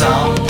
some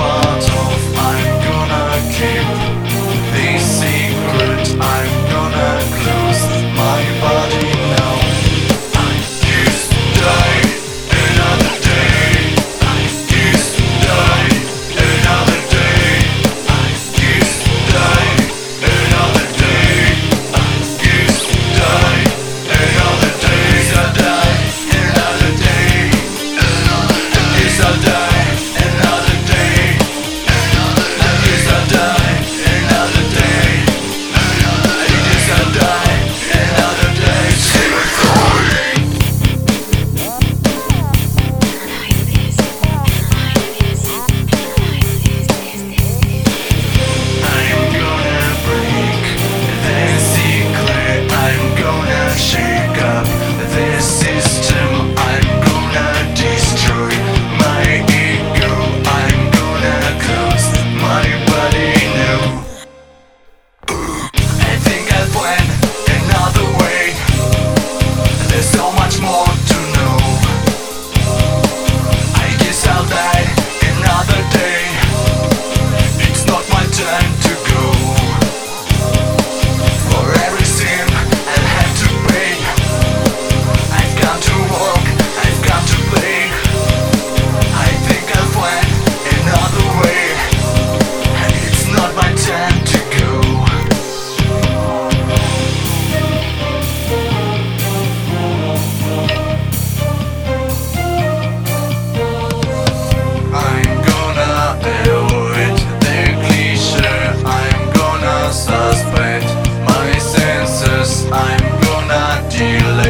I'm gonna delay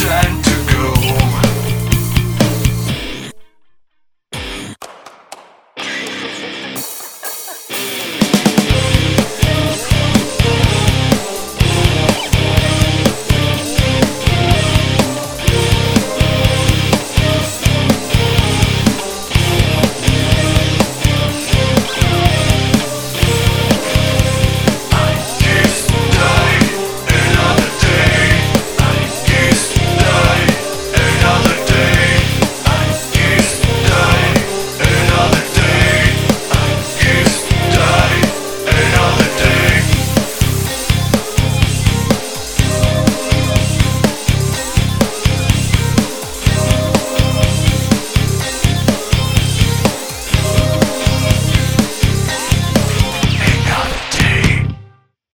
die